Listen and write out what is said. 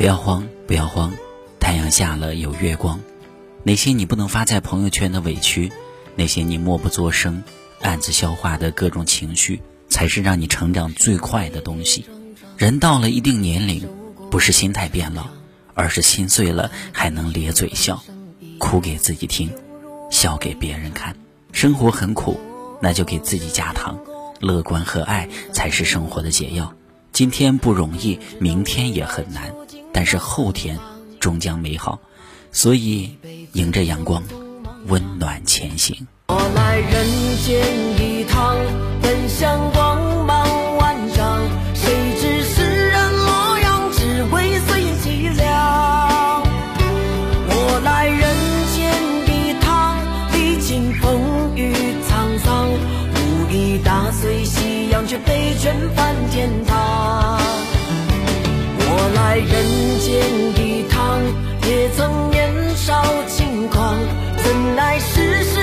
不要慌，不要慌，太阳下了有月光。那些你不能发在朋友圈的委屈，那些你默不作声、暗自消化的各种情绪，才是让你成长最快的东西。人到了一定年龄，不是心态变了，而是心碎了还能咧嘴笑，哭给自己听，笑给别人看。生活很苦，那就给自己加糖。乐观和爱才是生活的解药。今天不容易，明天也很难，但是后天终将美好。所以，迎着阳光，温暖前行。我来人间一趟，本想光芒万丈，谁知世人模样，只为随凄凉。我来人间一趟，历经风雨沧桑，无意打碎夕阳，却被卷返天堂。间一趟，也曾年少轻狂，怎奈世事。